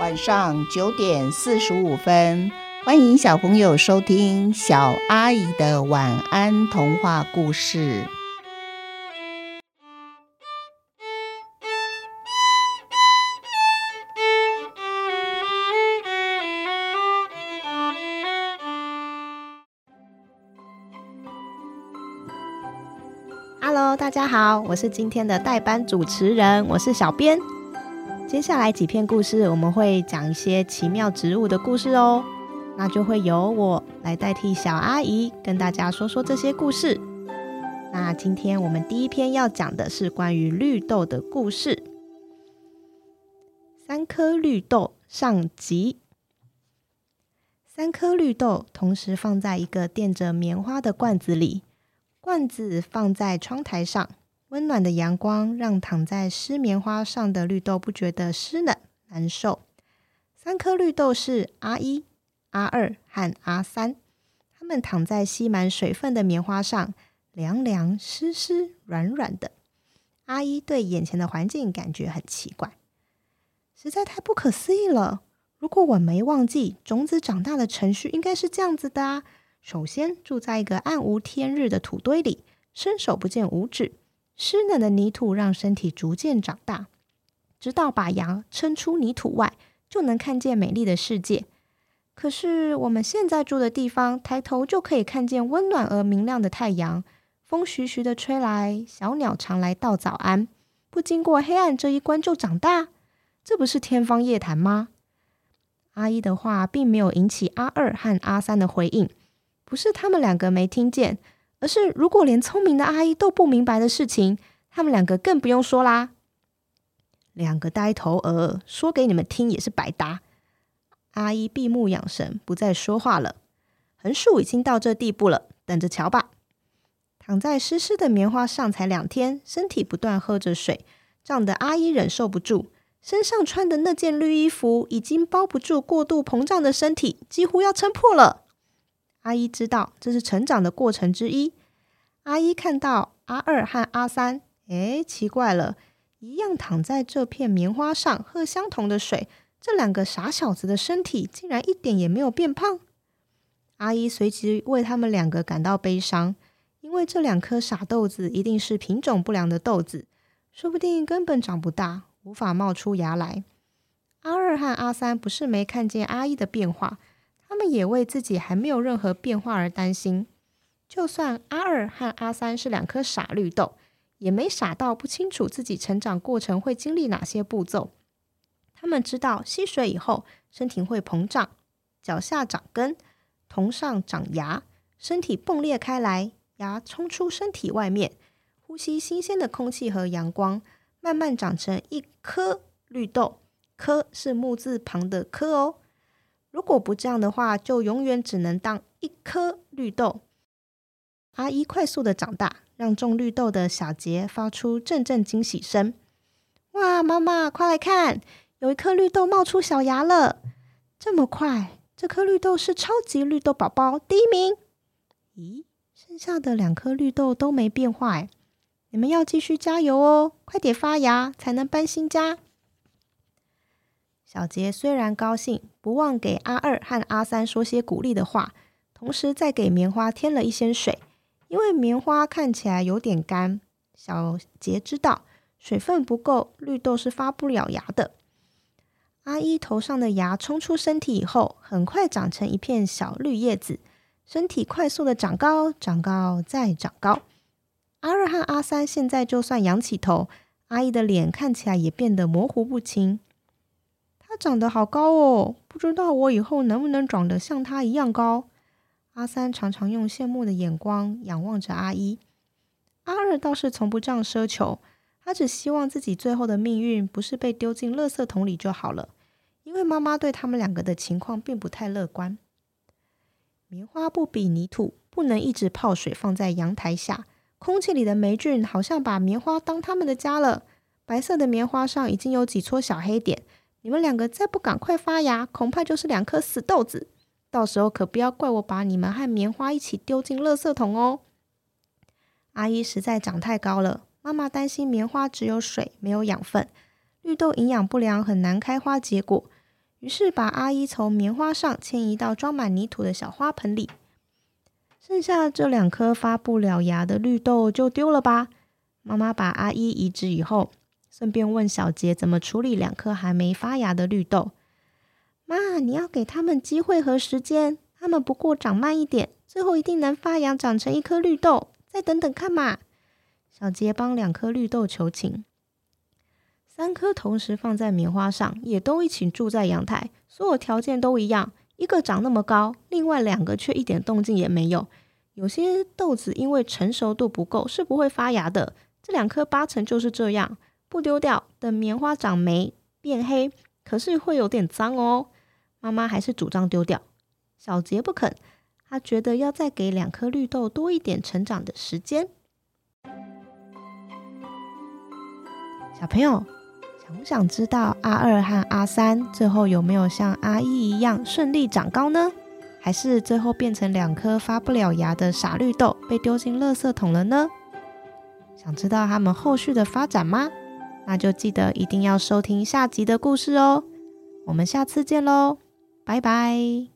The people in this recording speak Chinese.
晚上九点四十五分，欢迎小朋友收听小阿姨的晚安童话故事。大家好，我是今天的代班主持人，我是小编。接下来几篇故事，我们会讲一些奇妙植物的故事哦。那就会由我来代替小阿姨跟大家说说这些故事。那今天我们第一篇要讲的是关于绿豆的故事。三颗绿豆上集。三颗绿豆同时放在一个垫着棉花的罐子里，罐子放在窗台上。温暖的阳光让躺在湿棉花上的绿豆不觉得湿冷难受。三颗绿豆是阿一、阿二和阿三，他们躺在吸满水分的棉花上，凉凉、湿湿、软软的。阿一对眼前的环境感觉很奇怪，实在太不可思议了。如果我没忘记，种子长大的程序应该是这样子的啊：首先住在一个暗无天日的土堆里，伸手不见五指。湿冷的泥土让身体逐渐长大，直到把羊撑出泥土外，就能看见美丽的世界。可是我们现在住的地方，抬头就可以看见温暖而明亮的太阳，风徐徐的吹来，小鸟常来道早安。不经过黑暗这一关就长大，这不是天方夜谭吗？阿一的话并没有引起阿二和阿三的回应，不是他们两个没听见。可是，如果连聪明的阿姨都不明白的事情，他们两个更不用说啦。两个呆头鹅，说给你们听也是白搭。阿姨闭目养神，不再说话了。横竖已经到这地步了，等着瞧吧。躺在湿湿的棉花上才两天，身体不断喝着水，胀得阿姨忍受不住。身上穿的那件绿衣服已经包不住过度膨胀的身体，几乎要撑破了。阿一知道这是成长的过程之一。阿一看到阿二和阿三，诶，奇怪了，一样躺在这片棉花上，喝相同的水，这两个傻小子的身体竟然一点也没有变胖。阿一随即为他们两个感到悲伤，因为这两颗傻豆子一定是品种不良的豆子，说不定根本长不大，无法冒出芽来。阿二和阿三不是没看见阿一的变化。他们也为自己还没有任何变化而担心。就算阿二和阿三是两颗傻绿豆，也没傻到不清楚自己成长过程会经历哪些步骤。他们知道吸水以后，身体会膨胀，脚下长根，头上长芽，身体迸裂开来，芽冲出身体外面，呼吸新鲜的空气和阳光，慢慢长成一颗绿豆。颗是木字旁的颗哦。如果不这样的话，就永远只能当一颗绿豆。阿一快速的长大，让种绿豆的小杰发出阵阵惊喜声。哇，妈妈，快来看，有一颗绿豆冒出小芽了！这么快，这颗绿豆是超级绿豆宝宝第一名。咦，剩下的两颗绿豆都没变坏，你们要继续加油哦，快点发芽才能搬新家。小杰虽然高兴，不忘给阿二和阿三说些鼓励的话，同时再给棉花添了一些水，因为棉花看起来有点干。小杰知道水分不够，绿豆是发不了芽的。阿一头上的芽冲出身体以后，很快长成一片小绿叶子，身体快速的长高，长高再长高。阿二和阿三现在就算仰起头，阿一的脸看起来也变得模糊不清。他长得好高哦，不知道我以后能不能长得像他一样高。阿三常常用羡慕的眼光仰望着阿一，阿二倒是从不这样奢求，他只希望自己最后的命运不是被丢进垃圾桶里就好了，因为妈妈对他们两个的情况并不太乐观。棉花不比泥土，不能一直泡水放在阳台下，空气里的霉菌好像把棉花当他们的家了。白色的棉花上已经有几撮小黑点。你们两个再不赶快发芽，恐怕就是两颗死豆子。到时候可不要怪我把你们和棉花一起丢进垃圾桶哦。阿姨实在长太高了，妈妈担心棉花只有水没有养分，绿豆营养不良很难开花结果。于是把阿姨从棉花上迁移到装满泥土的小花盆里。剩下这两颗发不了芽的绿豆就丢了吧。妈妈把阿姨移植以后，顺便问小杰怎么处理两颗还没发芽的绿豆。妈，你要给他们机会和时间，他们不过长慢一点，最后一定能发芽长成一颗绿豆。再等等看嘛。小杰帮两颗绿豆求情。三颗同时放在棉花上，也都一起住在阳台，所有条件都一样。一个长那么高，另外两个却一点动静也没有。有些豆子因为成熟度不够，是不会发芽的。这两颗八成就是这样，不丢掉，等棉花长霉变黑，可是会有点脏哦。妈妈还是主张丢掉，小杰不肯，他觉得要再给两颗绿豆多一点成长的时间。小朋友。想不想知道阿二和阿三最后有没有像阿一一样顺利长高呢？还是最后变成两颗发不了芽的傻绿豆被丢进垃圾桶了呢？想知道他们后续的发展吗？那就记得一定要收听下集的故事哦。我们下次见喽，拜拜。